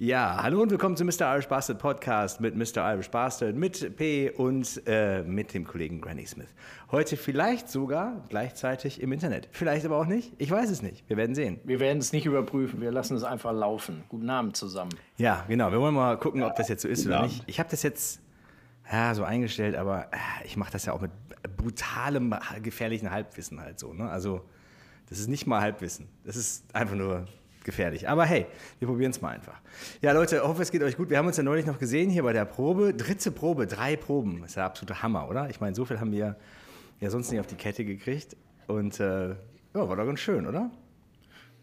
Ja, hallo und willkommen zu Mr. Irish Bastard Podcast mit Mr. Irish Bastard, mit P und äh, mit dem Kollegen Granny Smith. Heute vielleicht sogar gleichzeitig im Internet. Vielleicht aber auch nicht. Ich weiß es nicht. Wir werden sehen. Wir werden es nicht überprüfen. Wir lassen es einfach laufen. Guten Abend zusammen. Ja, genau. Wir wollen mal gucken, ob das jetzt so ist oder nicht. Ich habe das jetzt ja, so eingestellt, aber äh, ich mache das ja auch mit brutalem, gefährlichen Halbwissen halt so. Ne? Also, das ist nicht mal Halbwissen. Das ist einfach nur gefährlich. Aber hey, wir probieren es mal einfach. Ja, Leute, hoffe, es geht euch gut. Wir haben uns ja neulich noch gesehen hier bei der Probe. Dritte Probe, drei Proben. Ist der absolute Hammer, oder? Ich meine, so viel haben wir ja sonst nicht auf die Kette gekriegt. Und äh, ja, war doch ganz schön, oder?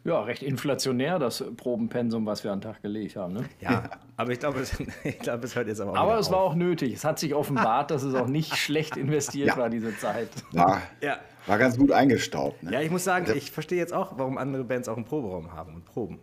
Ja, recht inflationär, das Probenpensum, was wir an den Tag gelegt haben. Ne? Ja, aber ich glaube, es, glaub, es hört jetzt aber auch Aber es auf. war auch nötig. Es hat sich offenbart, dass es auch nicht schlecht investiert ja. war, diese Zeit. Ja, ja. War ganz gut eingestaubt. Ne? Ja, ich muss sagen, ich verstehe jetzt auch, warum andere Bands auch einen Proberaum haben und proben.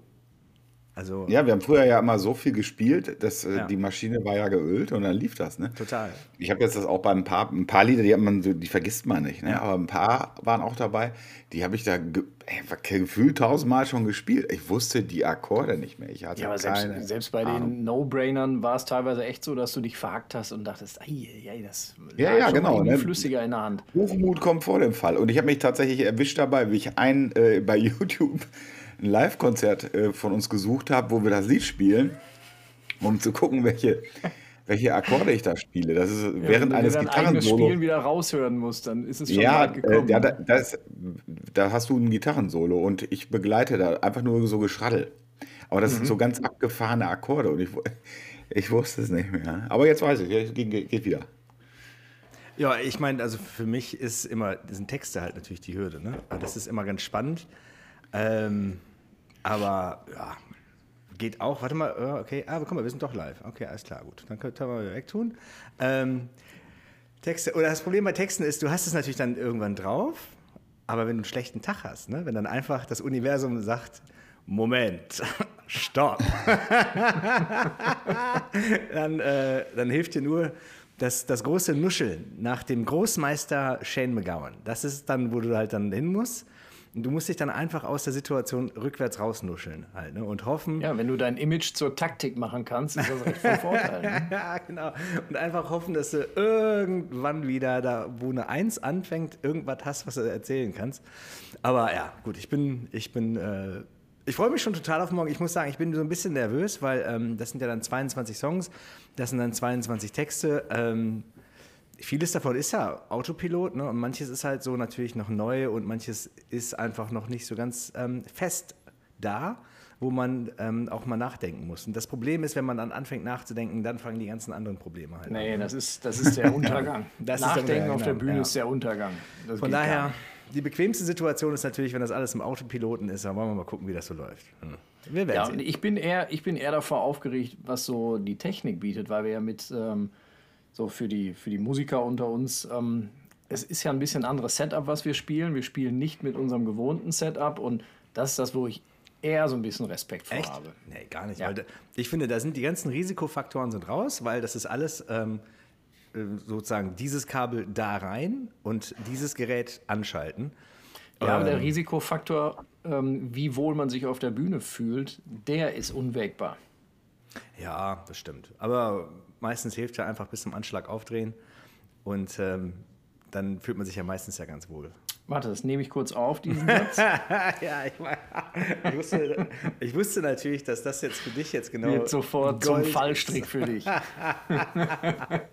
Also, ja, wir haben früher ja immer so viel gespielt, dass äh, ja. die Maschine war ja geölt und dann lief das, ne? Total. Ich habe jetzt das auch bei ein paar, ein paar Lieder, die, man so, die vergisst man nicht, ne? Ja. Aber ein paar waren auch dabei, die habe ich da ge ey, gefühlt tausendmal schon gespielt. Ich wusste die Akkorde nicht mehr. Ich hatte ja, aber selbst, selbst, bei Ahnung. den No-Brainern war es teilweise echt so, dass du dich verhackt hast und dachtest, ei, ei, das ja, ja, genau, ne? flüssiger in der Hand. Hochmut kommt vor dem Fall. Und ich habe mich tatsächlich erwischt dabei, wie ich ein äh, bei YouTube ein Live-Konzert äh, von uns gesucht habe, wo wir das Lied spielen, um zu gucken, welche, welche Akkorde ich da spiele. Das ist ja, während eines Gitarrensolo. Spielen wieder raushören muss, dann ist es schon ja, weit gekommen. Äh, ja, da, das, da hast du ein Gitarrensolo und ich begleite da einfach nur so Geschraddel. Aber das mhm. sind so ganz abgefahrene Akkorde und ich, ich wusste es nicht mehr. Aber jetzt weiß ich, es geht, geht wieder. Ja, ich meine, also für mich ist immer, sind Texte halt natürlich die Hürde. Ne? Das ist immer ganz spannend. Ähm, aber ja, geht auch. Warte mal, okay, aber guck mal, wir sind doch live. Okay, alles klar, gut. Dann können wir mal wegtun. Ähm, Texte, oder das Problem bei Texten ist, du hast es natürlich dann irgendwann drauf, aber wenn du einen schlechten Tag hast, ne? wenn dann einfach das Universum sagt, Moment, stopp, dann, äh, dann hilft dir nur das, das große Nuscheln nach dem Großmeister Shane McGowan. Das ist dann, wo du halt dann hin musst du musst dich dann einfach aus der Situation rückwärts rausnuscheln halt, ne? und hoffen. Ja, wenn du dein Image zur Taktik machen kannst, ist das recht von Vorteil. Ne? ja, genau. Und einfach hoffen, dass du irgendwann wieder da, wo eine Eins anfängt, irgendwas hast, was du erzählen kannst. Aber ja, gut, ich bin, ich bin, äh, ich freue mich schon total auf morgen. Ich muss sagen, ich bin so ein bisschen nervös, weil ähm, das sind ja dann 22 Songs, das sind dann 22 Texte. Ähm, vieles davon ist ja Autopilot, ne? Und manches ist halt so natürlich noch neu und manches ist einfach noch nicht so ganz ähm, fest da, wo man ähm, auch mal nachdenken muss. Und das Problem ist, wenn man dann anfängt nachzudenken, dann fangen die ganzen anderen Probleme halt nee, an. Nee, das ist, das ist der Untergang. das Nachdenken der Untergang, auf der Bühne ja. ist der Untergang. Das Von daher, die bequemste Situation ist natürlich, wenn das alles im Autopiloten ist, dann wollen wir mal gucken, wie das so läuft. Hm. Wir werden ja, sehen. Ich bin, eher, ich bin eher davor aufgeregt, was so die Technik bietet, weil wir ja mit ähm, so für die, für die Musiker unter uns. Ähm, es ist ja ein bisschen anderes Setup, was wir spielen. Wir spielen nicht mit unserem gewohnten Setup und das ist das, wo ich eher so ein bisschen Respekt vor Echt? habe. Nee, gar nicht. Ja. ich finde, da sind die ganzen Risikofaktoren sind raus, weil das ist alles ähm, äh, sozusagen dieses Kabel da rein und dieses Gerät anschalten. Ja, aber der ähm, Risikofaktor, ähm, wie wohl man sich auf der Bühne fühlt, der ist unwägbar. Ja, das stimmt. Aber meistens hilft ja einfach bis zum Anschlag aufdrehen und ähm, dann fühlt man sich ja meistens ja ganz wohl. Warte, das nehme ich kurz auf, diesen Satz. ja, ich, ich, wusste, ich, wusste, natürlich, dass das jetzt für dich jetzt genau. Wird sofort Gold zum Fallstrick für dich.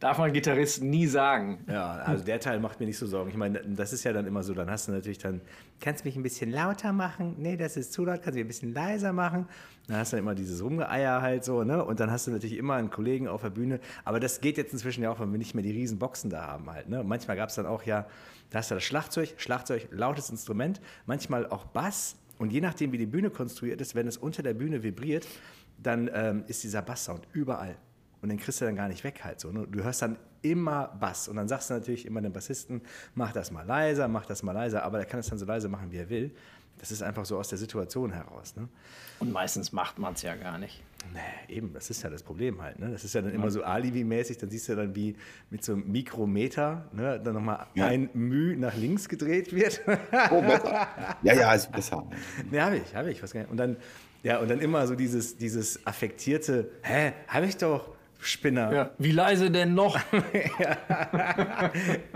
Darf man Gitarristen nie sagen. Ja, also der Teil macht mir nicht so Sorgen. Ich meine, das ist ja dann immer so, dann hast du natürlich dann, kannst du mich ein bisschen lauter machen? Nee, das ist zu laut, kannst du mich ein bisschen leiser machen? Dann hast du dann immer dieses Rumgeeier halt so, ne? Und dann hast du natürlich immer einen Kollegen auf der Bühne. Aber das geht jetzt inzwischen ja auch, wenn wir nicht mehr die riesen Boxen da haben halt, ne? Manchmal gab es dann auch ja, da hast du das Schlagzeug, Schlagzeug, lautes Instrument, manchmal auch Bass. Und je nachdem, wie die Bühne konstruiert ist, wenn es unter der Bühne vibriert, dann ähm, ist dieser Basssound überall. Und den kriegst du dann gar nicht weg halt so. Ne? Du hörst dann immer Bass. Und dann sagst du natürlich immer dem Bassisten, mach das mal leiser, mach das mal leiser. Aber der kann es dann so leise machen, wie er will. Das ist einfach so aus der Situation heraus. Ne? Und meistens macht man es ja gar nicht. Nee, eben, das ist ja das Problem halt. Ne? Das ist ja dann immer so Alibi-mäßig, dann siehst du dann, wie mit so einem Mikrometer ne, dann nochmal Ja. ein Müh nach links gedreht wird. Oh, besser. Ja, ja, ist besser. ne, habe ich, habe ich. Was, und dann, ja, und dann immer so dieses, dieses affektierte, hä, habe ich doch, Spinner. Ja. Wie leise denn noch?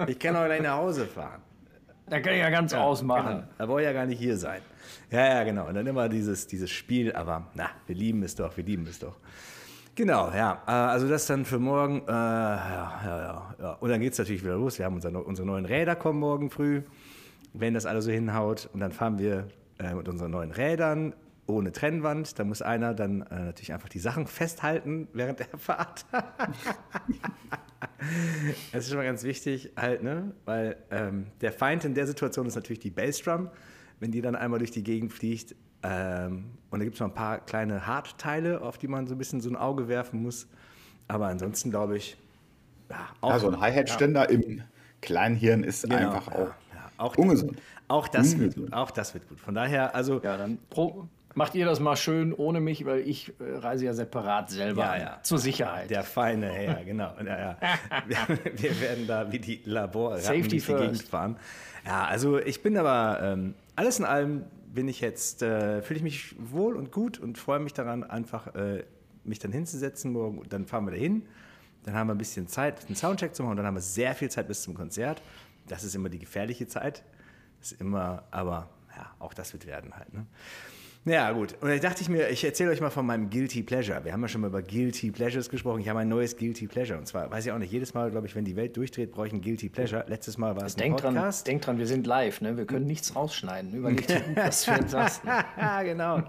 Ich kann auch gleich nach Hause fahren. da kann ich ja ganz ausmachen. Genau. Da brauche ich ja gar nicht hier sein. Ja, ja, genau. Und dann immer dieses, dieses Spiel, aber na, wir lieben es doch, wir lieben es doch. Genau, ja. Äh, Also das dann für morgen. Äh, ja, ja, ja, ja. Und dann geht es natürlich wieder los. Wir haben unser, unsere neuen Räder kommen morgen früh, wenn das alles so hinhaut. Und dann fahren wir äh, mit unseren neuen Rädern ohne Trennwand. Da muss einer dann äh, natürlich einfach die Sachen festhalten während der Fahrt. Das ist schon mal ganz wichtig, halt, ne? Weil ähm, der Feind in der Situation ist natürlich die Bassdrum, wenn die dann einmal durch die Gegend fliegt. Ähm, und da gibt es noch ein paar kleine Hartteile, auf die man so ein bisschen so ein Auge werfen muss. Aber ansonsten glaube ich, ja, auch, Also ein Hi-Hat-Ständer im Kleinhirn ist Genau, einfach ja, auch ja, auch ungesund. Auch das, wird, Ungesund. auch das wird gut. Von daher, also Ja, dann pro, macht ihr das mal schön ohne mich, weil ich äh, reise ja separat selber Ja, ja. Zur Sicherheit. Der feine Herr, genau. Ja. Wir, werden da wie die Laborratten durch die Gegend fahren. Ja, also ich bin aber, ähm, alles in allem bin ich jetzt, äh, fühle ich mich wohl und gut und freue mich daran, einfach äh, mich dann hinzusetzen morgen. Dann fahren wir dahin. Dann haben wir ein bisschen Zeit, einen Soundcheck zu machen und dann haben wir sehr viel Zeit bis zum Konzert. Das ist immer die gefährliche Zeit. Das ist immer, aber ja, auch das wird werden halt. Ne? Ja, gut. Und dann dachte ich mir, ich erzähle euch mal von meinem Guilty Pleasure. Wir haben ja schon mal über Guilty Pleasures gesprochen. Ich habe ein neues Guilty Pleasure. Und zwar, weiß ich auch nicht, jedes Mal, glaube ich, wenn die Welt durchdreht, brauche ich ein Guilty Pleasure. Letztes Mal war es ein Denk dran, Podcast. denk dran, wir sind live, ne? Wir können nichts rausschneiden. Überleg dir was du jetzt sagst. Ne? Ja, genau.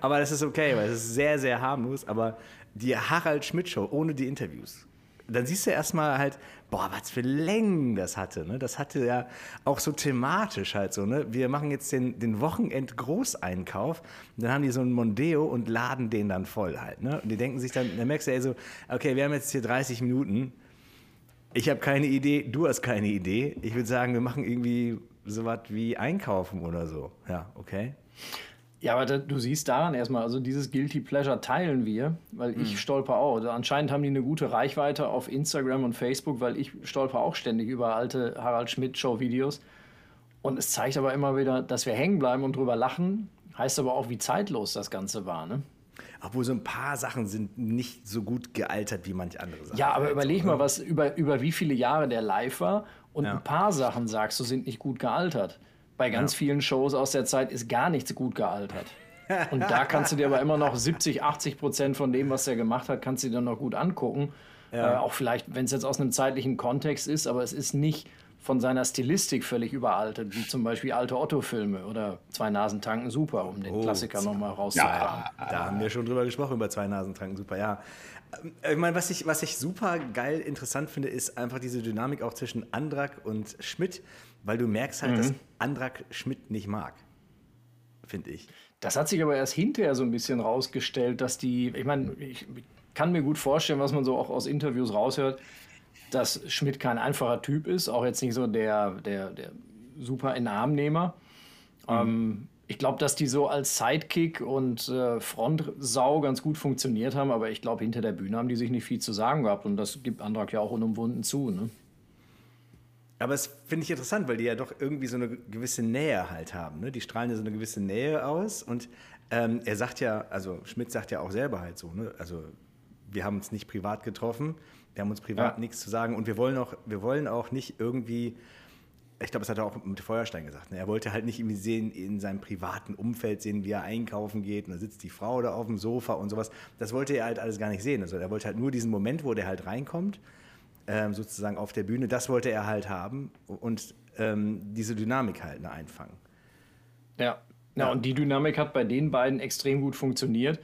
Aber das ist okay, weil es ist sehr, sehr harmlos. Aber die Harald Schmidt Show ohne die Interviews. Dann siehst du erstmal halt, boah, was für Längen das hatte. Ne? Das hatte ja auch so thematisch halt so. Ne? Wir machen jetzt den, den Wochenend-Großeinkauf. Dann haben die so einen Mondeo und laden den dann voll halt. Ne? Und die denken sich dann, dann merkst du ey so, okay, wir haben jetzt hier 30 Minuten. Ich habe keine Idee, du hast keine Idee. Ich würde sagen, wir machen irgendwie sowas wie einkaufen oder so. Ja, okay. Ja, aber da, du siehst daran erstmal, also dieses Guilty Pleasure teilen wir, weil Mhm. ich stolper auch. Also anscheinend haben die eine gute Reichweite auf Instagram und Facebook, weil ich stolper auch ständig über alte Harald Schmidt Show Videos. Und es zeigt aber immer wieder, dass wir hängen bleiben und drüber lachen. Heißt aber auch, wie zeitlos das Ganze war. Ne? Obwohl so ein paar Sachen sind nicht so gut gealtert wie manche andere Sachen. Ja, aber Halt überleg mal, ne? was über, über wie viele Jahre der live war. Und Ja. ein paar Sachen, sagst du, sind nicht gut gealtert. Bei ganz vielen Shows aus der Zeit ist gar nichts gut gealtert. Und da kannst du dir aber immer noch 70, 80 Prozent von dem, was er gemacht hat, kannst du dir dann noch gut angucken. Äh, auch vielleicht, wenn es jetzt aus einem zeitlichen Kontext ist, aber es ist nicht von seiner Stilistik völlig überaltet, wie zum Beispiel alte Otto-Filme oder Zwei Nasen tanken super, um den Oh, Klassiker nochmal rauszukramen. Da haben wir schon drüber gesprochen, über zwei Nasentranken, super, ja. Ähm, Ich meine, was ich, was ich super geil interessant finde, ist einfach diese Dynamik auch zwischen Andrak und Schmidt, weil du merkst halt, Mhm. dass Andrak Schmidt nicht mag. Finde ich. Das hat sich aber erst hinterher so ein bisschen rausgestellt, dass die, ich meine, ich kann mir gut vorstellen, was man so auch aus Interviews raushört, dass Schmidt kein einfacher Typ ist, auch jetzt nicht so der, der, der super Inarmnehmer. Ähm, ich glaube, dass die so als Sidekick und äh, Frontsau ganz gut funktioniert haben, aber ich glaube, hinter der Bühne haben die sich nicht viel zu sagen gehabt und das gibt Andrak ja auch unumwunden zu. Ne? Aber es finde ich interessant, weil die ja doch irgendwie so eine gewisse Nähe halt haben. Ne? Die strahlen ja so eine gewisse Nähe aus. Und ähm, er sagt ja, also Schmidt sagt ja auch selber halt so, ne? also wir haben uns nicht privat getroffen, wir haben uns privat Ja. nichts zu sagen und wir wollen auch, wir wollen auch nicht irgendwie, ich glaube, das hat er auch mit Feuerstein gesagt, ne? er wollte halt nicht irgendwie sehen, in seinem privaten Umfeld sehen, wie er einkaufen geht und da sitzt die Frau da auf dem Sofa und sowas. Das wollte er halt alles gar nicht sehen. Also er wollte halt nur diesen Moment, wo der halt reinkommt ähm, sozusagen auf der Bühne. Das wollte er halt haben und ähm, diese Dynamik halt ne, einfangen. Ja. ja, und die Dynamik hat bei den beiden extrem gut funktioniert.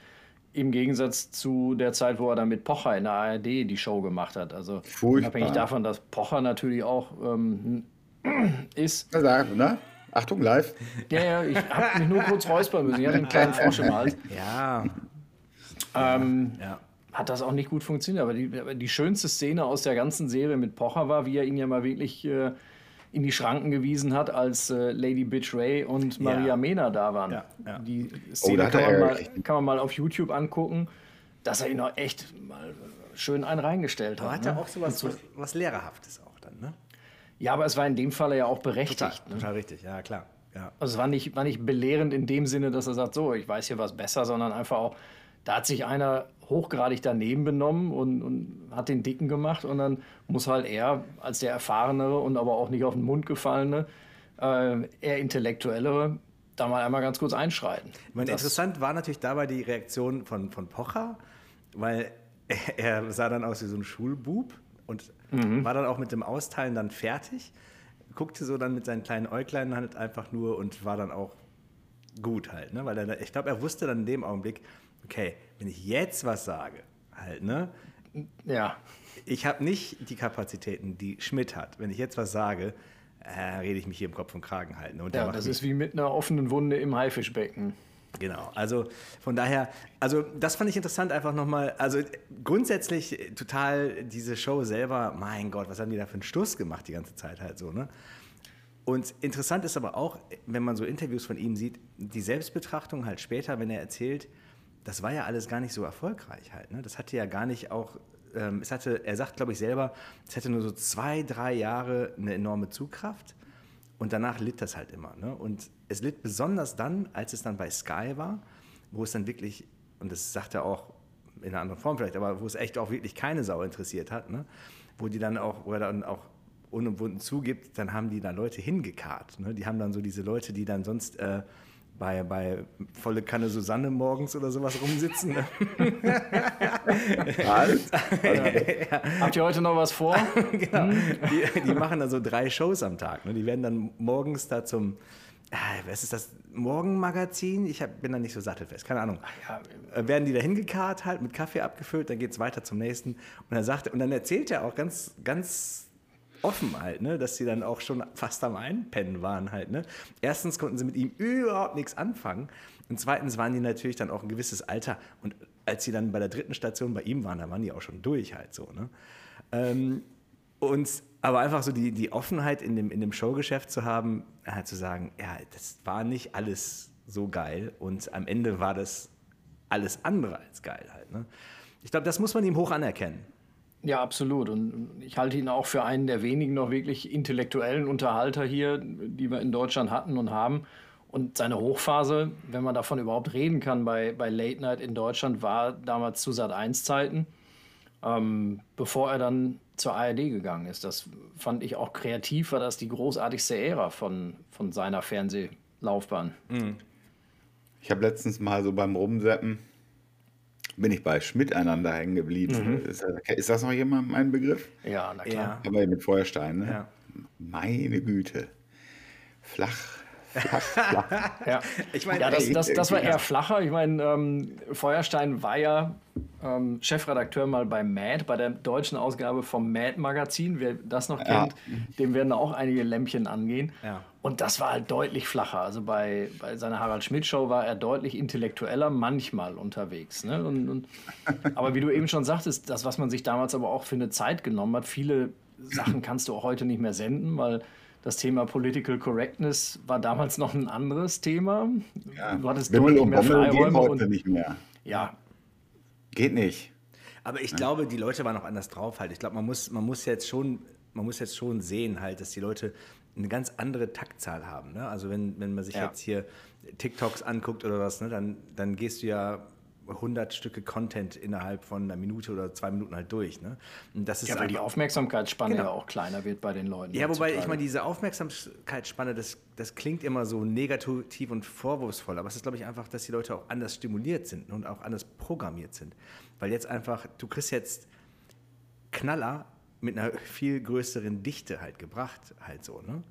Im Gegensatz zu der Zeit, wo er dann mit Pocher in der ARD die Show gemacht hat. Also Furchtbar. unabhängig davon, dass Pocher natürlich auch ähm, ist. Na, sag, ne? Achtung, live. Ja, ja, ich habe mich nur kurz räuspern müssen. Ich hatte einen kleinen Frosch im Hals. Ja, Ähm, ja. Hat das auch nicht gut funktioniert. Aber die, aber die schönste Szene aus der ganzen Serie mit Pocher war, wie er ihn ja mal wirklich äh, in die Schranken gewiesen hat, als äh, Lady Bitch Ray und Maria Ja. Mena da waren. Ja, ja. Die Oh, Szene hat kann, man mal, kann man mal auf YouTube angucken, dass er ihn auch echt mal schön einen reingestellt Aber hat. hat ja ne? auch sowas was, was Lehrerhaftes auch dann, ne? Ja, aber es war in dem Falle ja auch Total, berechtigt. Ne? total richtig, ja klar. Ja. Also es war nicht, war nicht belehrend in dem Sinne, dass er sagt, so, ich weiß hier was besser, sondern einfach auch, da hat sich einer hochgradig daneben benommen und, und hat den Dicken gemacht und dann muss halt er als der Erfahrenere und aber auch nicht auf den Mund gefallene, äh, eher Intellektuellere, da mal einmal ganz kurz einschreiten. Meine, interessant war natürlich dabei die Reaktion von, von Pocher, weil er, er sah dann aus wie so ein Schulbub und war dann auch mit dem Austeilen dann fertig, guckte so dann mit seinen kleinen Äuglein halt einfach nur und war dann auch gut halt, ne? Weil er, ich glaube, er wusste dann in dem Augenblick, okay, wenn ich jetzt was sage, halt, ne? Ja, Ich habe nicht die Kapazitäten, die Schmidt hat. Wenn ich jetzt was sage, äh, rede ich mich hier im Kopf und Kragen halten. Und der ja das ist wie mit einer offenen Wunde im Haifischbecken. Genau, also von daher, also das fand ich interessant einfach nochmal, also grundsätzlich total diese Show selber, mein Gott, was haben die da für einen Stuss gemacht die ganze Zeit halt so, ne? Und interessant ist aber auch, wenn man so Interviews von ihm sieht, die Selbstbetrachtung halt später, wenn er erzählt, das war ja alles gar nicht so erfolgreich halt, ne? Das hatte ja gar nicht auch, ähm, es hatte, er sagt glaube ich selber, es hätte nur so zwei, drei Jahre eine enorme Zugkraft und danach litt das halt immer. Ne? Und es litt besonders dann, als es dann bei Sky war, wo es dann wirklich, und das sagt er auch in einer anderen Form vielleicht, aber wo es echt auch wirklich keine Sau interessiert hat, ne? wo die dann auch, wo er dann auch unumwunden zugibt, dann haben die da Leute hingekarrt. Ne? Die haben dann so diese Leute, die dann sonst äh, bei, bei volle Kanne Susanne morgens oder sowas rumsitzen. Ne? Habt ihr heute noch was vor? genau. Die, die machen dann so drei Shows am Tag. Ne? Die werden dann morgens da zum, ah, was ist das, Morgenmagazin? Ich hab, bin da nicht so sattelfest, keine Ahnung. ja, Äh, werden die da hingekarrt, halt mit Kaffee abgefüllt, dann geht es weiter zum nächsten. Und er sagt, und dann erzählt er auch ganz, ganz offen halt, ne, dass sie dann auch schon fast am Einpennen waren halt. Ne. Erstens konnten sie mit ihm überhaupt nichts anfangen. Und zweitens waren die natürlich dann auch ein gewisses Alter. Und als sie dann bei der dritten Station bei ihm waren, da waren die auch schon durch halt so. Ne. Ähm, und aber einfach so die, die Offenheit in dem, in dem Showgeschäft zu haben, halt zu sagen, ja, das war nicht alles so geil und am Ende war das alles andere als geil halt. Ne? Ich glaube, das muss man ihm hoch anerkennen. Ja, absolut. Und ich halte ihn auch für einen der wenigen noch wirklich intellektuellen Unterhalter hier, die wir in Deutschland hatten und haben. Und seine Hochphase, wenn man davon überhaupt reden kann, bei, bei Late Night in Deutschland, war damals zu Sat 1 Zeiten, ähm, bevor er dann zur ARD gegangen ist. Das fand ich auch kreativ, war das die großartigste Ära von, von seiner Fernsehlaufbahn. Ich habe letztens mal so beim Rumseppen, bin ich bei Schmidt einander hängen geblieben. Mhm. Ist, das- ist das noch jemand mein Begriff? Ja, na klar. Aber mit Feuerstein, ne? Ja. Meine Güte. Flach, Ja, Ich meine, ja das, das, das war eher flacher. Ich meine, ähm, Feuerstein war ja ähm, Chefredakteur mal bei Mad, bei der deutschen Ausgabe vom Mad-Magazin. Wer das noch Ja. kennt, dem werden da auch einige Lämpchen angehen. Ja. Und das war halt deutlich flacher. Also bei, bei seiner Harald Schmidt-Show war er deutlich intellektueller, manchmal unterwegs. Ne? Und, und, aber wie du eben schon sagtest, das, was man sich damals aber auch für eine Zeit genommen hat, viele Sachen kannst du auch heute nicht mehr senden, weil das Thema Political Correctness war damals noch ein anderes Thema. Ja. Du hattest Wimmel deutlich mehr Freiräume heute und nicht mehr. ja, Geht nicht. Aber ich glaube, die Leute waren auch anders drauf halt. Ich glaube, man muss, man muss jetzt schon, man muss jetzt schon sehen halt, dass die Leute eine ganz andere Taktzahl haben. Ne? Also wenn, wenn man sich Ja. jetzt hier TikToks anguckt oder was, ne, dann, dann gehst du ja 100 Stücke Content innerhalb von einer Minute oder zwei Minuten halt durch. Ne? Und das ist ja, weil die Aufmerksamkeitsspanne Genau. ja auch kleiner wird bei den Leuten. Ja, wobei ich meine, diese Aufmerksamkeitsspanne, das, das klingt immer so negativ und vorwurfsvoll, aber es ist, glaube ich, einfach, dass die Leute auch anders stimuliert sind und auch anders programmiert sind. Weil jetzt einfach, du kriegst jetzt Knaller mit einer viel größeren Dichte halt gebracht, halt so, ne?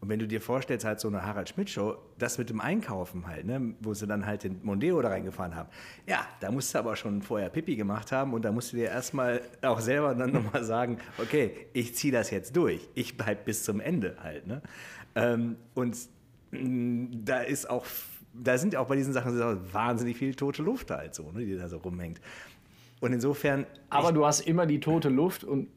Und wenn du dir vorstellst, halt so eine Harald Schmidt-Show, das mit dem Einkaufen halt, ne, wo sie dann halt den Mondeo da reingefahren haben. Ja, da musst du aber schon vorher Pipi gemacht haben und da musst du dir erstmal auch selber dann nochmal sagen, okay, ich ziehe das jetzt durch. Ich bleib bis zum Ende halt, ne? Ähm, und mh, da ist auch, da sind auch bei diesen Sachen so wahnsinnig viel tote Luft halt so, ne, die da so rumhängt. Und insofern. Aber du hast immer die tote Luft und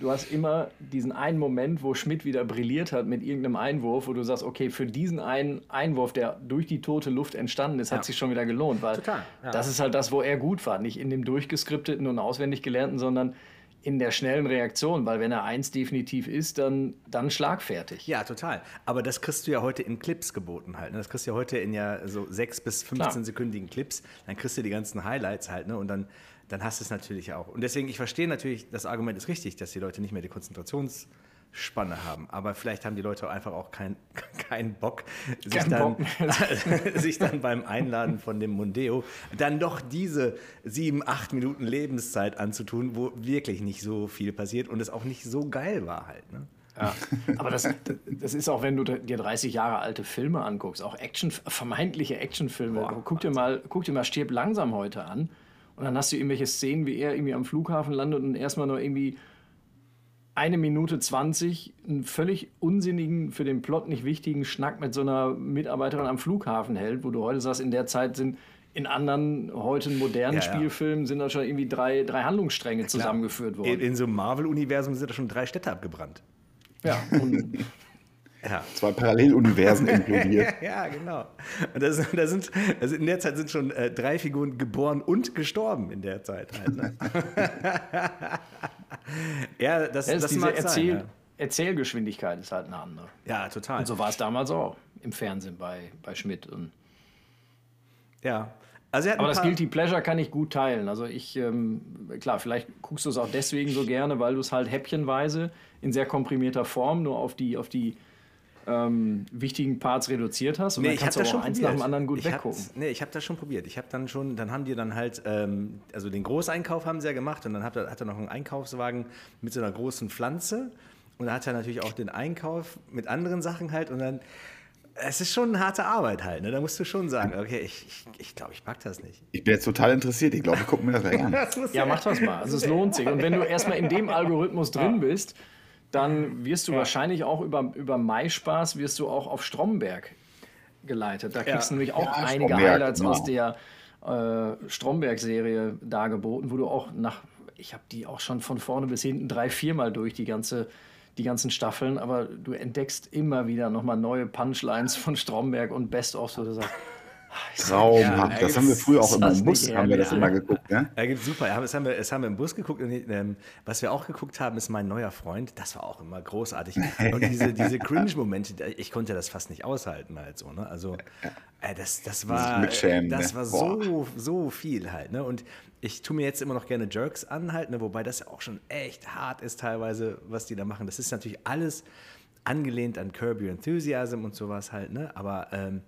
du hast immer diesen einen Moment, wo Schmidt wieder brilliert hat mit irgendeinem Einwurf, wo du sagst, okay, für diesen einen Einwurf, der durch die tote Luft entstanden ist, hat Ja. sich schon wieder gelohnt, weil Total, ja. das ist halt das, wo er gut war, nicht in dem durchgeskripteten und auswendig gelernten, sondern in der schnellen Reaktion, weil wenn er eins definitiv ist, dann, dann schlagfertig. Ja, total. Aber das kriegst du ja heute in Clips geboten halt. Ne? Das kriegst du ja heute in ja so sechs bis 15 Klar. sekündigen Clips. Dann kriegst du die ganzen Highlights halt, ne? Und dann, dann hast du es natürlich auch. Und deswegen, ich verstehe natürlich, das Argument ist richtig, dass die Leute nicht mehr die Konzentrationsspanne haben. Aber vielleicht haben die Leute einfach auch keinen keinen Bock, sich, Keinen dann, sich dann beim Einladen von dem Mondeo dann doch diese sieben, acht Minuten Lebenszeit anzutun, wo wirklich nicht so viel passiert und es auch nicht so geil war halt. Ne? Ja, aber das, das ist auch, wenn du dir 30 Jahre alte Filme anguckst, auch Action, vermeintliche Actionfilme. Boah, guck, dir mal, guck dir mal Stirb langsam heute an und dann hast du irgendwelche Szenen, wie er irgendwie am Flughafen landet und erstmal nur irgendwie eine Minute 20 einen völlig unsinnigen, für den Plot nicht wichtigen Schnack mit so einer Mitarbeiterin am Flughafen hält, wo du heute sagst, in der Zeit sind in anderen, heute modernen Ja, ja. Spielfilmen sind da schon irgendwie drei, drei Handlungsstränge zusammengeführt In, worden. in so einem Marvel-Universum sind da schon drei Städte abgebrannt. Ja, und Ja. Zwei Paralleluniversen implodiert. ja, genau. Und das, da sind, also in der Zeit sind schon äh, drei Figuren geboren und gestorben in der Zeit halt. Ne? ja, das, Ja, das ist diese mag Erzähl sein. Erzählgeschwindigkeit ist halt eine andere. Ja. ja, total. Und so war es damals auch im Fernsehen bei, bei Schmidt. Und, ja. Also er hat aber das Guilty Pleasure kann ich gut teilen. Also ich, ähm, klar, vielleicht guckst du es auch deswegen so gerne, weil du es halt häppchenweise in sehr komprimierter Form nur auf die, auf die ähm, wichtigen Parts reduziert hast. Und Nee, dann ich habe kannst du das auch schon eins probiert. nach dem anderen gut ich weggucken. hab's- Nee, ich habe das schon probiert. Ich habe dann schon, dann haben die dann halt, ähm, also den Großeinkauf haben sie ja gemacht und dann hat er, hat er noch einen Einkaufswagen mit so einer großen Pflanze und da hat er natürlich auch den Einkauf mit anderen Sachen halt und dann, es ist schon eine harte Arbeit halt, ne? Da musst du schon sagen, okay, ich, ich, ich glaube, ich pack das nicht. Ich bin jetzt total interessiert. Ich glaube, ich gucke mir das gleich an. Das Ja, mach das mal. Also es lohnt sich. Und wenn du erstmal in dem Algorithmus drin bist, dann wirst du wahrscheinlich auch über, über MySpaß wirst du auch auf Stromberg geleitet. Da kriegst Ja. du nämlich auch Ja, einige Stromberg, Highlights genau. aus der äh, Stromberg-Serie dargeboten, wo du auch nach, ich habe die auch schon von vorne bis hinten drei, viermal durch, die ganze die ganzen Staffeln, aber du entdeckst immer wieder nochmal neue Punchlines von Stromberg und Best-ofs, wo du sagst, Traumhaft. Ja, das haben wir früher auch immer im Bus, haben wir das immer geguckt. Ne? Ja, super. Ja, das, haben wir, das haben wir im Bus geguckt. Und, ähm, was wir auch geguckt haben, ist mein neuer Freund. Das war auch immer großartig. Und diese, diese Cringe-Momente, ich konnte das fast nicht aushalten halt so. Ne? Also äh, das, das war, Mitschämen, das ne? war so, so viel halt. Ne? Und ich tue mir jetzt immer noch gerne Jerks an halt, ne? wobei das ja auch schon echt hart ist teilweise, was die da machen. Das ist natürlich alles angelehnt an Curb Your Enthusiasm und sowas halt. Ne? Aber ähm,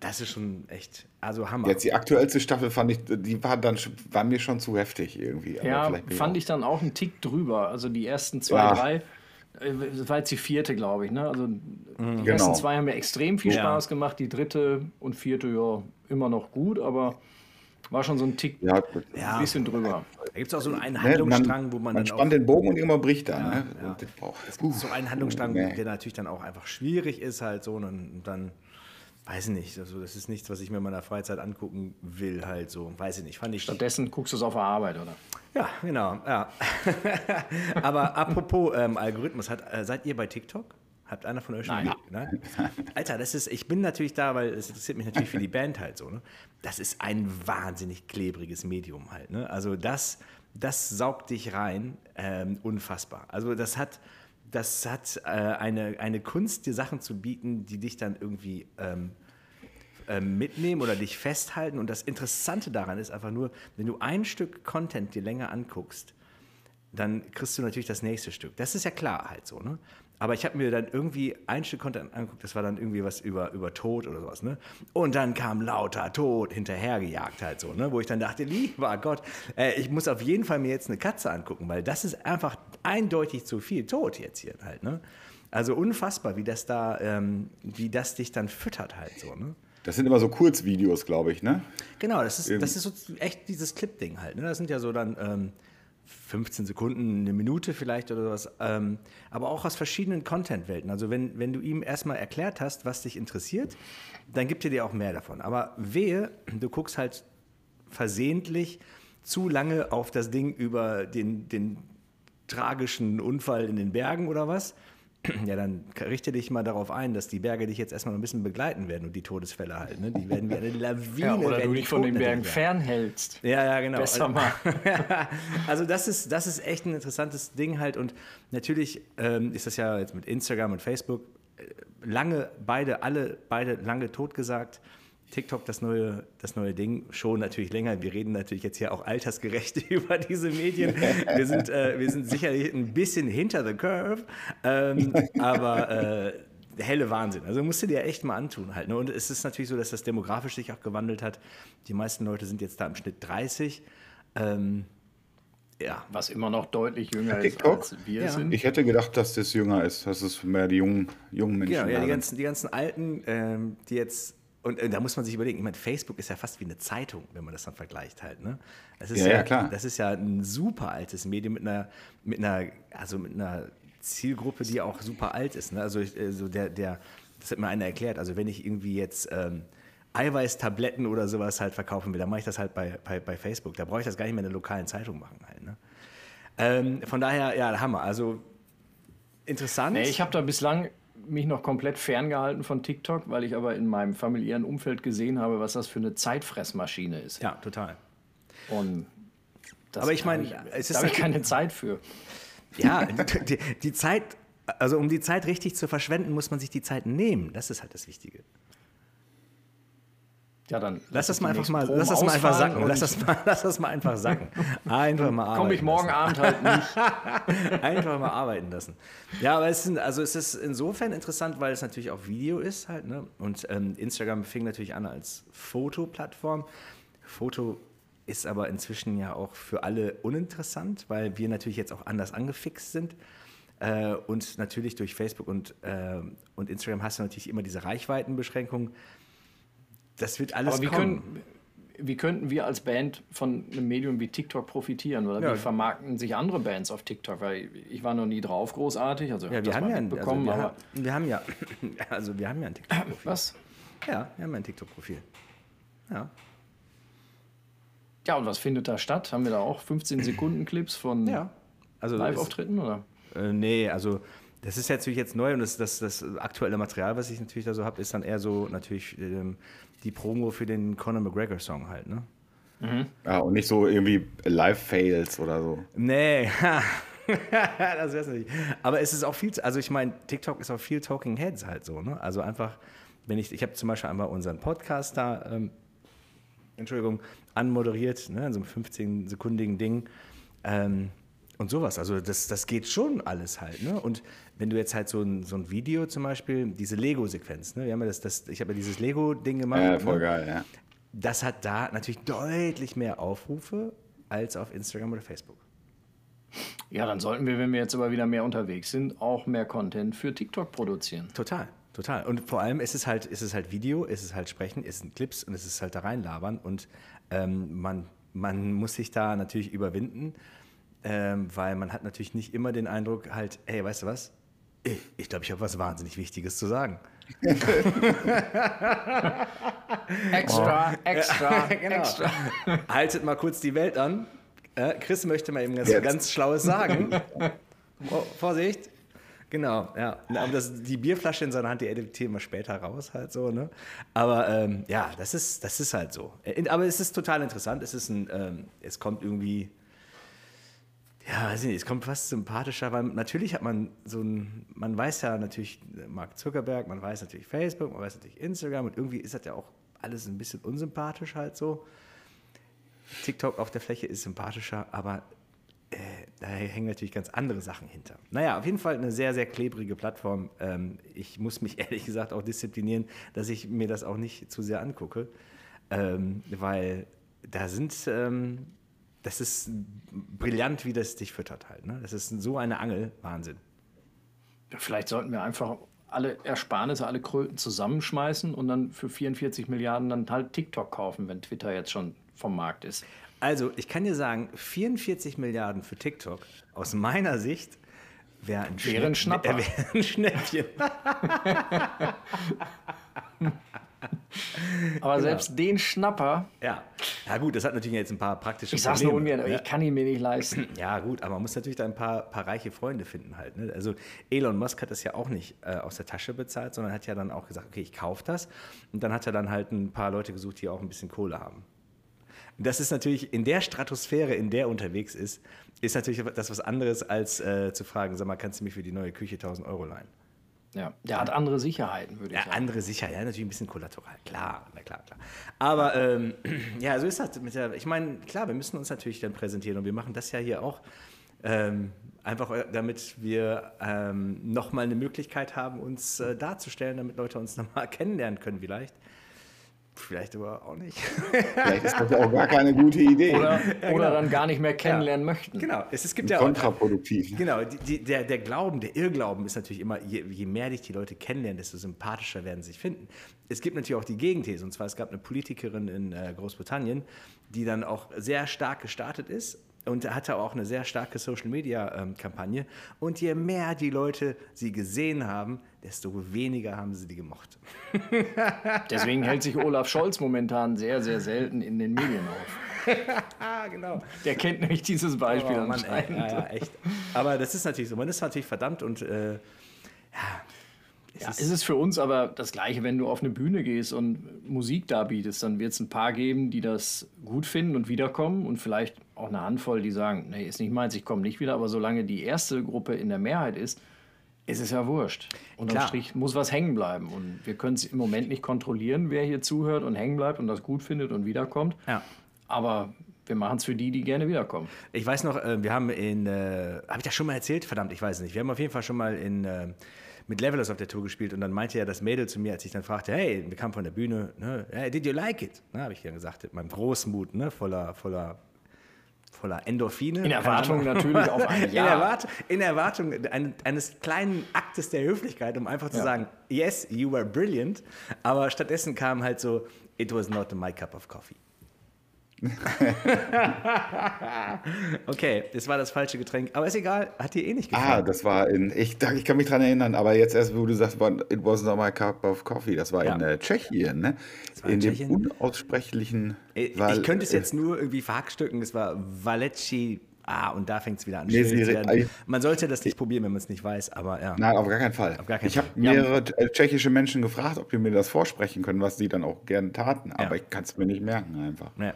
das ist schon echt, also Hammer. Jetzt die aktuellste Staffel fand ich, die war dann war mir schon zu heftig irgendwie. Ja, fand auch- ich dann auch einen Tick drüber. Also die ersten zwei, Ja. drei, äh, das war jetzt die vierte, glaube ich. Ne? Also die Genau. ersten zwei haben mir extrem viel Ja. Spaß gemacht. Die dritte und vierte, ja, immer noch gut, aber war schon so ein Tick, Ja, Ja. ein bisschen drüber. Da gibt es auch so einen ne, Handlungsstrang, wo man, man dann auch spannt den Bogen und irgendwann bricht er. ne? ja. Und das braucht- so einen Handlungsstrang, Nee. der natürlich dann auch einfach schwierig ist halt so und dann weiß ich nicht, also das ist nichts, was ich mir in meiner Freizeit angucken will halt so, weiß ich nicht, fand ich Stattdessen guckst du es auf der Arbeit, oder? ja genau, ja. Aber apropos ähm, Algorithmus, hat, äh, seid ihr bei TikTok? Habt einer von euch schon? Nein. Nein? Alter, das ist, ich bin natürlich da, weil es interessiert mich natürlich für die Band halt so. Ne? Das ist ein wahnsinnig klebriges Medium halt. Ne? Also das, das saugt dich rein, ähm, unfassbar. Also das hat, das hat äh, eine, eine Kunst, dir Sachen zu bieten, die dich dann irgendwie ähm, ähm, mitnehmen oder dich festhalten. Und das Interessante daran ist einfach nur, wenn du ein Stück Content dir länger anguckst, dann kriegst du natürlich das nächste Stück. Das ist ja klar halt so, ne? Aber ich habe mir dann irgendwie ein Stück Content angeguckt, das war dann irgendwie was über, über Tod oder sowas, ne? Und dann kam lauter Tod hinterhergejagt halt so, ne? Wo ich dann dachte, lieber Gott, äh, ich muss auf jeden Fall mir jetzt eine Katze angucken, weil das ist einfach eindeutig zu viel Tod jetzt hier halt, ne? Also unfassbar, wie das da, ähm, wie das dich dann füttert halt so, ne? Das sind immer so Kurzvideos, glaube ich, ne? Genau, das ist, das ist so echt dieses Clip-Ding halt. Ne? Das sind ja so dann ähm, 15 Sekunden, eine Minute vielleicht oder sowas. Ähm, aber auch aus verschiedenen Content-Welten. Also wenn, wenn du ihm erstmal erklärt hast, was dich interessiert, dann gibt er dir auch mehr davon. Aber wehe, du guckst halt versehentlich zu lange auf das Ding über den, den tragischen Unfall in den Bergen oder was, ja, dann richte dich mal darauf ein, dass die Berge dich jetzt erstmal ein bisschen begleiten werden und die Todesfälle halt. Ne? Die werden wie eine Lawine. Ja, oder du dich von den Bergen fernhältst. Ja, ja, genau. Besser mal. also das ist, das ist echt ein interessantes Ding halt und natürlich ähm, ist das ja jetzt mit Instagram und Facebook äh, lange beide, alle beide lange totgesagt. TikTok, das neue, das neue Ding, schon natürlich länger. Wir reden natürlich jetzt hier auch altersgerecht über diese Medien. Wir sind, äh, wir sind sicherlich ein bisschen hinter the curve, ähm, aber äh, helle Wahnsinn. Also musst du dir echt mal antun halt. Ne? Und es ist natürlich so, dass das demografisch sich auch gewandelt hat. Die meisten Leute sind jetzt da im Schnitt 30. Ähm, ja, Was immer noch deutlich jünger TikTok? ist, als wir Ja. sind. Ich hätte gedacht, dass das jünger ist, dass es mehr die jungen, jungen Menschen Genau, ja, da die sind. ganzen, die ganzen Alten, ähm, die jetzt, und äh, da muss man sich überlegen, ich meine, Facebook ist ja fast wie eine Zeitung, wenn man das dann vergleicht halt, ne? Das ist Ja, ja, klar. Das ist ja ein super altes Medium mit einer, mit einer, also mit einer Zielgruppe, die auch super alt ist, ne? Also, ich, äh, so der, der, das hat mir einer erklärt, also wenn ich irgendwie jetzt ähm, Eiweißtabletten oder sowas halt verkaufen will, dann mache ich das halt bei, bei, bei Facebook. Da brauche ich das gar nicht mehr in der lokalen Zeitung machen halt, ne? Ähm, von daher, ja, Hammer. Also interessant. Nee, ich habe da bislang mich noch komplett ferngehalten von TikTok, weil ich aber in meinem familiären Umfeld gesehen habe, was das für eine Zeitfressmaschine ist. ja, total. Und das Aber ich meine, ich, es ist da habe ich natürlich- keine Zeit für. Ja, die, die Zeit, also um die Zeit richtig zu verschwenden, muss man sich die Zeit nehmen. Das ist halt das Wichtige. Ja, dann Lass das mal einfach mal, lass das mal einfach sacken. Lass das mal, lass das mal einfach sacken. Einfach mal arbeiten. Komme ich morgen lassen. Abend halt nicht. Einfach mal arbeiten lassen. Ja, aber es ist, also es ist insofern interessant, weil es natürlich auch Video ist halt. Ne? Und ähm, Instagram fing natürlich an als Fotoplattform. Foto ist aber inzwischen ja auch für alle uninteressant, weil wir natürlich jetzt auch anders angefixt sind. Äh, und natürlich durch Facebook und, äh, und Instagram hast du natürlich immer diese Reichweitenbeschränkungen. Das wird alles Aber wie, kommen. können, wie könnten wir als Band von einem Medium wie TikTok profitieren? Oder Ja. wie vermarkten sich andere Bands auf TikTok? Weil ich war noch nie drauf großartig. Also Ja, wir das haben ja, ein, also wir, wir haben ja, also wir haben ja ein TikTok-Profil. was? Ja, wir haben ein TikTok-Profil. Ja. Ja, und was findet da statt? Haben wir da auch 15 Sekunden Clips von Ja. Also Live-Auftritten? Oder? äh, nee, also das ist natürlich jetzt neu und das, das, das aktuelle Material, was ich natürlich da so habe, ist dann eher so natürlich ähm, die Promo für den Conor McGregor-Song halt, ne? Ja, und nicht so irgendwie Live-Fails oder so. Nee, das wär's nicht. Aber es ist auch viel, also ich meine, TikTok ist auch viel Talking Heads halt so, ne? Also einfach, wenn ich, ich habe zum Beispiel einmal unseren Podcast da, ähm, Entschuldigung, anmoderiert, ne, in so einem 15-sekundigen Ding. Ähm, und sowas. Also das, das geht schon alles halt. Ne? Und wenn du jetzt halt so ein, so ein Video zum Beispiel, diese Lego-Sequenz, ne? Wir haben ja das, das, ich habe ja dieses Lego-Ding gemacht. Ja, voll ne? geil, ja. Das hat da natürlich deutlich mehr Aufrufe als auf Instagram oder Facebook. Ja, dann sollten wir, wenn wir jetzt aber wieder mehr unterwegs sind, auch mehr Content für TikTok produzieren. Total, total. Und vor allem ist es halt, ist es halt Video, ist es halt Sprechen, ist es sind Clips und es ist halt da reinlabern. Und ähm, man, man muss sich da natürlich überwinden, ähm, weil man hat natürlich nicht immer den Eindruck, halt, hey, weißt du was? Ich, ich glaube, ich habe was wahnsinnig Wichtiges zu sagen. Extra, extra, Genau. extra. Haltet mal kurz die Welt an. Äh, Chris möchte mal eben ganz, Jetzt. ganz Schlaues sagen. Oh, Vorsicht. Genau, ja. Aber das, die Bierflasche in seiner Hand, die editieren wir später raus, halt so, ne? Aber ähm, ja, das ist, das ist halt so. Äh, Aber es ist total interessant. Es ist ein, ähm, es kommt irgendwie, ja, weiß ich nicht, es kommt fast sympathischer, weil natürlich hat man so ein, man weiß ja natürlich Mark Zuckerberg, man weiß natürlich Facebook, man weiß natürlich Instagram und irgendwie ist das ja auch alles ein bisschen unsympathisch halt so. TikTok auf der Fläche ist sympathischer, aber äh, da hängen natürlich ganz andere Sachen hinter. Naja, auf jeden Fall eine sehr, sehr klebrige Plattform. Ähm, ich muss mich ehrlich gesagt auch disziplinieren, dass ich mir das auch nicht zu sehr angucke, ähm, weil da sind, ähm, das ist brillant, wie das dich füttert halt. Ne? Das ist so eine Angel, Wahnsinn. Vielleicht sollten wir einfach alle Ersparnisse, alle Kröten zusammenschmeißen und dann für 44 Milliarden dann halt TikTok kaufen, wenn Twitter jetzt schon vom Markt ist. Also, ich kann dir sagen, 44 Milliarden für TikTok, aus meiner Sicht, wäre ein, Wäre ein Schnapper. äh, wäre ein Schnäppchen. Aber selbst den Schnapper, Ja. Ja, gut, das hat natürlich jetzt ein paar praktische ich sag's nur Probleme. ungern, aber ich kann ihn mir nicht leisten. Ja, gut, aber man muss natürlich da ein paar, paar reiche Freunde finden halt. Ne? Also Elon Musk hat das ja auch nicht äh, aus der Tasche bezahlt, sondern hat ja dann auch gesagt, okay, ich kaufe das. Und dann hat er dann halt ein paar Leute gesucht, die auch ein bisschen Kohle haben. Und das ist natürlich in der Stratosphäre, in der er unterwegs ist, ist natürlich das was anderes, als äh, zu fragen, sag mal, kannst du mir für die neue Küche 1000 Euro leihen? Ja, der hat andere Sicherheiten, würde ich Ja, sagen. andere sicher, ja, natürlich ein bisschen kollateral, klar, na klar, klar. Aber ähm, ja, so ist das mit der, ich meine, klar, wir müssen uns natürlich dann präsentieren und wir machen das ja hier auch, ähm, einfach äh, damit wir ähm, nochmal eine Möglichkeit haben, uns äh, darzustellen, damit Leute uns nochmal kennenlernen können vielleicht. Vielleicht aber auch nicht. Vielleicht ist das ja auch gar keine gute Idee. Oder, genau. oder dann gar nicht mehr kennenlernen möchten. Genau, es, es gibt ja auch, Kontraproduktiv. Genau, die, die, der, der Glauben, der Irrglauben ist natürlich immer, je, je mehr dich die Leute kennenlernen, desto sympathischer werden sie sich finden. Es gibt natürlich auch die Gegenthese, und zwar es gab eine Politikerin in äh, Großbritannien, die dann auch sehr stark gestartet ist und hatte auch eine sehr starke Social-Media-Kampagne. Und je mehr die Leute sie gesehen haben, desto weniger haben sie die gemocht. Deswegen hält sich Olaf Scholz momentan sehr, sehr selten in den Medien auf. Genau. Der kennt nämlich dieses Beispiel Oh, Mann, ey. anscheinend. Ja, ja, echt. Aber das ist natürlich so. Man ist natürlich verdammt und äh, Ja, es ist für uns aber das Gleiche, wenn du auf eine Bühne gehst und Musik darbietest, dann wird es ein paar geben, die das gut finden und wiederkommen und vielleicht auch eine Handvoll, die sagen, nee, ist nicht meins, ich komme nicht wieder, aber solange die erste Gruppe in der Mehrheit ist, ist es ja wurscht. Unterm Klar. Strich muss was hängen bleiben und wir können es im Moment nicht kontrollieren, wer hier zuhört und hängen bleibt und das gut findet und wiederkommt, ja. aber wir machen es für die, die gerne wiederkommen. Ich weiß noch, äh, wir haben in, äh, habe ich das schon mal erzählt? Verdammt, ich weiß es nicht. Wir haben auf jeden Fall schon mal in, äh, mit Levelers auf der Tour gespielt und dann meinte ja das Mädel zu mir, als ich dann fragte, hey, wir kamen von der Bühne, ne, hey, did you like it? Na, habe ich dann gesagt, mit meinem Großmut, ne, voller, voller, voller Endorphine. In Erwartung natürlich auf ein In, Ja. Erwart in Erwartung ein, eines kleinen Aktes der Höflichkeit, um einfach zu Ja. sagen, yes, you were brilliant, aber stattdessen kam halt so, it was not my cup of coffee. okay, das war das falsche Getränk, aber ist egal, hat dir eh nicht Ah, gefallen. das war in, ich, ich kann mich dran erinnern, aber jetzt erst, wo du sagst, it was not my cup of coffee, das war in Ja. äh, Tschechien, ne? war in in dem Tschechien. unaussprechlichen. ich Val- ich könnte es jetzt nur irgendwie verhackstücken, es war Valeci, ah, und da fängt es wieder an. Nee, sie- ich- Man sollte das nicht probieren, wenn man es nicht weiß, aber ja. Nein, auf gar keinen Fall. gar keinen ich habe mehrere äh, tschechische Menschen gefragt, ob die mir das vorsprechen können, was sie dann auch gerne taten, aber ich kann es mir nicht merken einfach. Ja.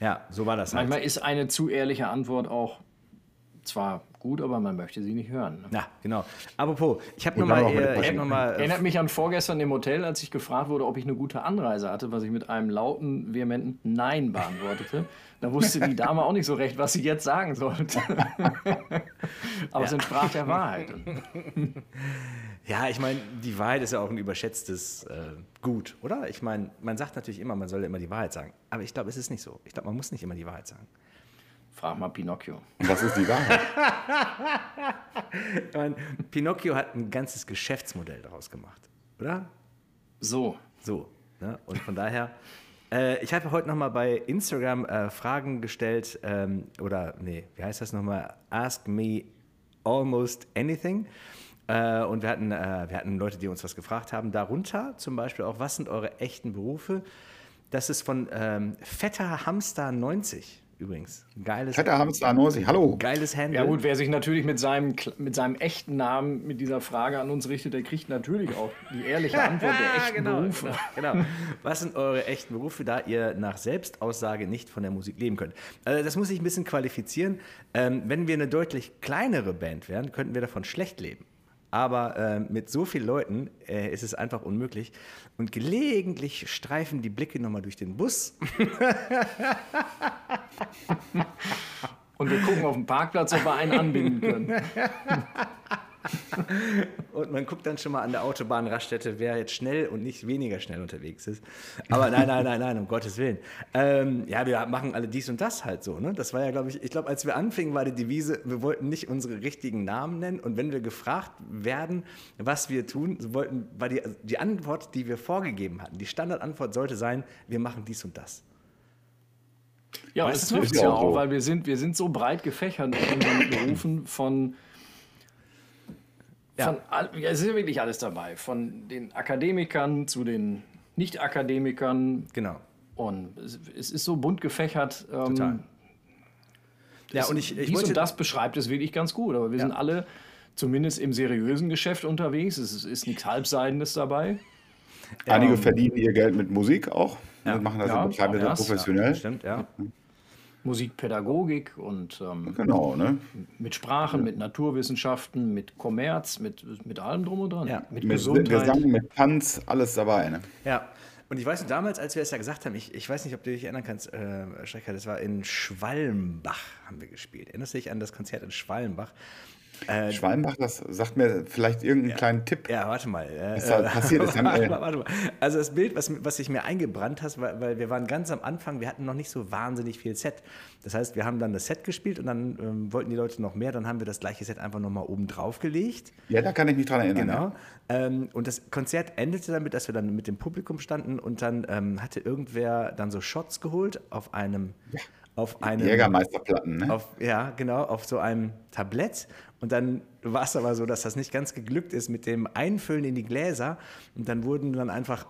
Ja, so war das halt. Manchmal ist eine zu ehrliche Antwort auch zwar gut, aber man möchte sie nicht hören. ne? Ja, genau. Apropos, ich habe nochmal, noch mit äh, noch mal, äh, Erinnert mich an vorgestern im Hotel, als ich gefragt wurde, ob ich eine gute Anreise hatte, was ich mit einem lauten, vehementen Nein beantwortete. Da wusste die Dame auch nicht so recht, was sie jetzt sagen sollte. Aber es entsprach der Wahrheit. Ja, ich meine, die Wahrheit ist ja auch ein überschätztes äh, Gut, oder? Ich meine, man sagt natürlich immer, man soll immer die Wahrheit sagen. Aber ich glaube, es ist nicht so. Ich glaube, man muss nicht immer die Wahrheit sagen. Frag mal Pinocchio. Was ist die Wahrheit? Meine, Pinocchio hat ein ganzes Geschäftsmodell daraus gemacht, oder? So, So. Ne? Und von daher, äh, ich habe heute nochmal bei Instagram äh, Fragen gestellt, ähm, oder, nee, wie heißt das nochmal? Ask me almost anything. Äh, und wir hatten, äh, wir hatten Leute, die uns was gefragt haben. Darunter zum Beispiel auch, was sind eure echten Berufe? Das ist von ähm, Fetter Hamster 90 übrigens. Geiles, Fetter Hamster 90, hallo. geiles Handle. ja gut, wer sich natürlich mit seinem, mit seinem echten Namen mit dieser Frage an uns richtet, der kriegt natürlich auch die ehrliche Antwort der echten genau, Berufe. Genau, genau. Was sind eure echten Berufe, da ihr nach Selbstaussage nicht von der Musik leben könnt? Äh, das muss ich ein bisschen qualifizieren. Ähm, wenn wir eine deutlich kleinere Band wären, könnten wir davon schlecht leben. Aber äh, mit so vielen Leuten äh, ist es einfach unmöglich. Und gelegentlich streifen die Blicke nochmal durch den Bus. Und wir gucken auf dem Parkplatz, ob wir einen anbinden können. Und man guckt dann schon mal an der Autobahnraststätte, wer jetzt schnell und nicht weniger schnell unterwegs ist. Aber nein, nein, nein, nein, um Gottes Willen. Ähm, ja, wir machen alle dies und das halt so. Ne? Das war ja, glaube ich, ich glaube, als wir anfingen, war die Devise, wir wollten nicht unsere richtigen Namen nennen. Und wenn wir gefragt werden, was wir tun, so wollten, war die, die Antwort, die wir vorgegeben hatten, die Standardantwort sollte sein, wir machen dies und das. Ja, Weißt noch? trifft ja auch, so. weil wir sind, wir sind so breit gefächert in unseren Berufen von. Ja. von all, ja, es ist ja wirklich alles dabei. Von den Akademikern zu den Nicht-Akademikern. Genau. Und es, es ist so bunt gefächert. Ähm, Total. Ja, es- und ich, ich dies wollte, und das beschreibt es wirklich ganz gut. Aber wir sind alle zumindest im seriösen Geschäft unterwegs. Es ist, ist nichts Halbseidendes dabei. Einige verdienen ihr Geld mit Musik auch. Ja. und machen das, Ja, betreiben das das, professionell. Stimmt, ja. Musikpädagogik und ähm, Genau, ne? mit Sprachen, mit Naturwissenschaften, mit Kommerz, mit, mit allem drum und dran. Ja. Mit, Mit Gesundheit. Gesang, mit Tanz, alles dabei, ne? Ja. Und ich weiß noch, damals, als wir es ja gesagt haben, ich, ich weiß nicht, ob du dich erinnern kannst, äh, Strecker, das war in Schwalmbach, haben wir gespielt. Erinnerst du dich an das Konzert in Schwalmbach? Äh, Schwalmbach, das sagt mir vielleicht irgendeinen kleinen Tipp. Ja, warte mal. Äh, Was da passiert ist. Dann, warte, äh, mal, warte mal. Also das Bild, was, was sich mir eingebrannt hat, weil, weil wir waren ganz am Anfang, wir hatten noch nicht so wahnsinnig viel Set. Das heißt, wir haben dann das Set gespielt und dann ähm, wollten die Leute noch mehr, dann haben wir das gleiche Set einfach nochmal oben drauf gelegt. ja, da kann ich mich dran erinnern. Genau. Ja. Ähm, und das Konzert endete damit, dass wir dann mit dem Publikum standen und dann ähm, hatte irgendwer dann so Shots geholt auf einem, auf einem Jägermeisterplatten, ne? auf, ja, genau, auf so einem Tablett. Und dann war es aber so, dass das nicht ganz geglückt ist mit dem Einfüllen in die Gläser. Und dann wurden dann einfach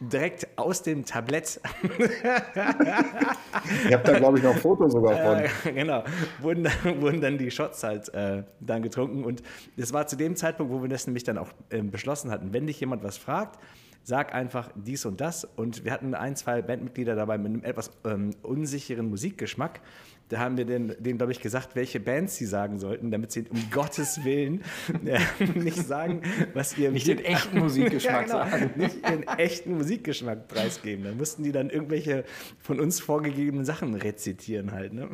direkt aus dem Tablett, Ich habe da, glaube ich, noch Fotos sogar von. äh, genau, wurden, dann- wurden dann die Shots halt äh, dann getrunken. Und das war zu dem Zeitpunkt, wo wir das nämlich dann auch ähm, beschlossen hatten. Wenn dich jemand was fragt, sag einfach dies und das. Und wir hatten ein, zwei Bandmitglieder dabei mit einem etwas ähm, unsicheren Musikgeschmack. Da haben wir denen, denen glaube ich, gesagt, welche Bands sie sagen sollten, damit sie um Gottes Willen äh, nicht sagen, was ihr Nicht den echten Musikgeschmack ja, genau, sagen. nicht ihren echten Musikgeschmack preisgeben. Da mussten die dann irgendwelche von uns vorgegebenen Sachen rezitieren halt. Ne?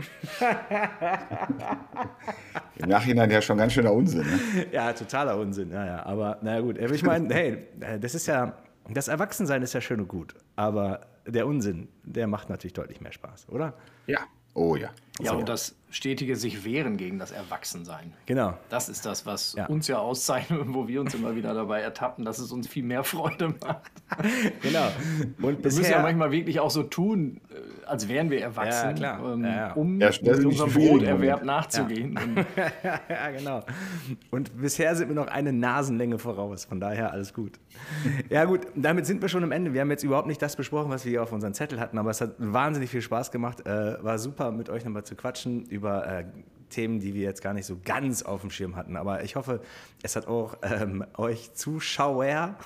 Im Nachhinein ja schon ganz schöner Unsinn. Ne? Ja, totaler Unsinn. Ja, ja. Aber naja gut. Ich meine, hey, äh, das ist ja, das Erwachsensein ist ja schön und gut. Aber der Unsinn, der macht natürlich deutlich mehr Spaß, oder? Ja. Oh ja. Ja, und das stetige sich wehren gegen das Erwachsensein. Genau. Das ist das, was Ja. uns ja auszeichnet und wo wir uns immer wieder dabei ertappen, dass es uns viel mehr Freude macht. Genau. Und Wir müssen ja manchmal wirklich auch so tun, äh, als wären wir erwachsen, Ja, ähm, Ja, ja. um unserem Broterwerb nachzugehen. Ja, genau. Und bisher sind wir noch eine Nasenlänge voraus. Von daher alles gut. Ja, gut, damit sind wir schon am Ende. Wir haben jetzt überhaupt nicht das besprochen, was wir hier auf unseren Zettel hatten, aber es hat wahnsinnig viel Spaß gemacht. Äh, war super, mit euch nochmal zu quatschen über äh, Themen, die wir jetzt gar nicht so ganz auf dem Schirm hatten. Aber ich hoffe, es hat auch ähm, euch Zuschauer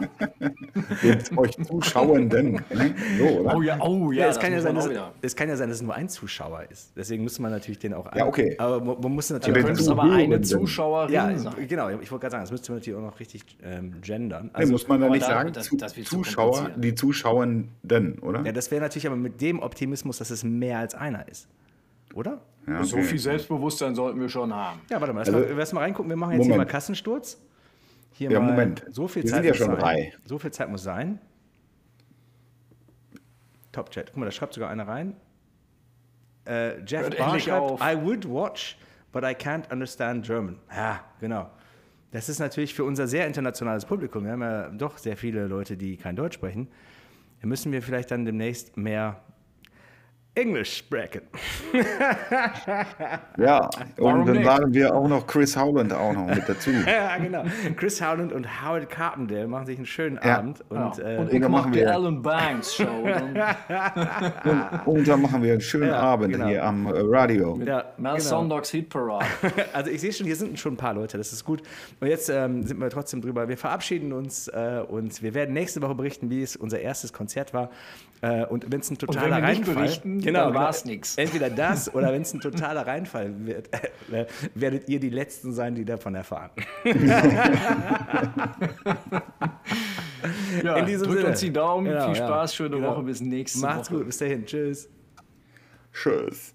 Jetzt euch Zuschauenden. Ne? So, oder? oh ja, oh ja, Ja, es, kann ja sein, dass, es kann ja sein, dass es nur ein Zuschauer ist. Deswegen muss man natürlich den auch Ja, okay. Aber man, man muss natürlich. du aber eine Zuschauerin ja, sein. genau. Ich wollte gerade sagen, das müsste man natürlich auch noch richtig ähm, gendern. Nee, Also, muss man da nicht da- sagen? das- das Zuschauer, die Zuschauenden, oder? ja, das wäre natürlich aber mit dem Optimismus, dass es mehr als einer ist. Oder? Ja, So okay. viel Selbstbewusstern sollten wir schon haben. Ja, warte mal, lass, Also- mal, lass mal reingucken. Wir machen jetzt hier mal Moment. Kassensturz. Hier Ja, mal Moment. So viel Wir Zeit sind ja muss schon sein. drei. So viel Zeit muss sein. Top Chat. Guck mal, da schreibt sogar einer rein. Äh, Jeff Hört Barr schreibt, auf. I would watch, but I can't understand German. Ja, genau. Das ist natürlich für unser sehr internationales Publikum. Wir haben ja doch sehr viele Leute, die kein Deutsch sprechen. Da müssen wir vielleicht dann demnächst mehr Englisch sprechen. Ja, Warum und dann nicht? laden wir auch noch Chris Howland auch noch mit dazu. ja, genau. Chris Howland und Howard Carpendale machen sich einen schönen Ja. Abend. Und, Ja. äh, und dann machen die wir- Alan Banks Show. Und Und, und dann machen wir einen schönen Ja, Abend genau. hier am äh, Radio. ja, Mel genau. Sondogs Hit Parade. Also ich sehe schon, hier sind schon ein paar Leute, das ist gut. Und jetzt ähm, sind wir trotzdem drüber. Wir verabschieden uns äh, und wir werden nächste Woche berichten, wie es unser erstes Konzert war. Äh, und wenn es ein totaler wenn wir nicht Reinfall berichten, genau, dann genau. war's nix. Entweder das oder wenn es ein totaler Reinfall wird, äh, werdet ihr die Letzten sein, die davon erfahren. Ja, In diesem drückt Sinne. uns die Daumen. Genau, Viel ja. Spaß, schöne Genau. Woche. Bis nächste Macht's Woche. gut, bis dahin, tschüss. Tschüss.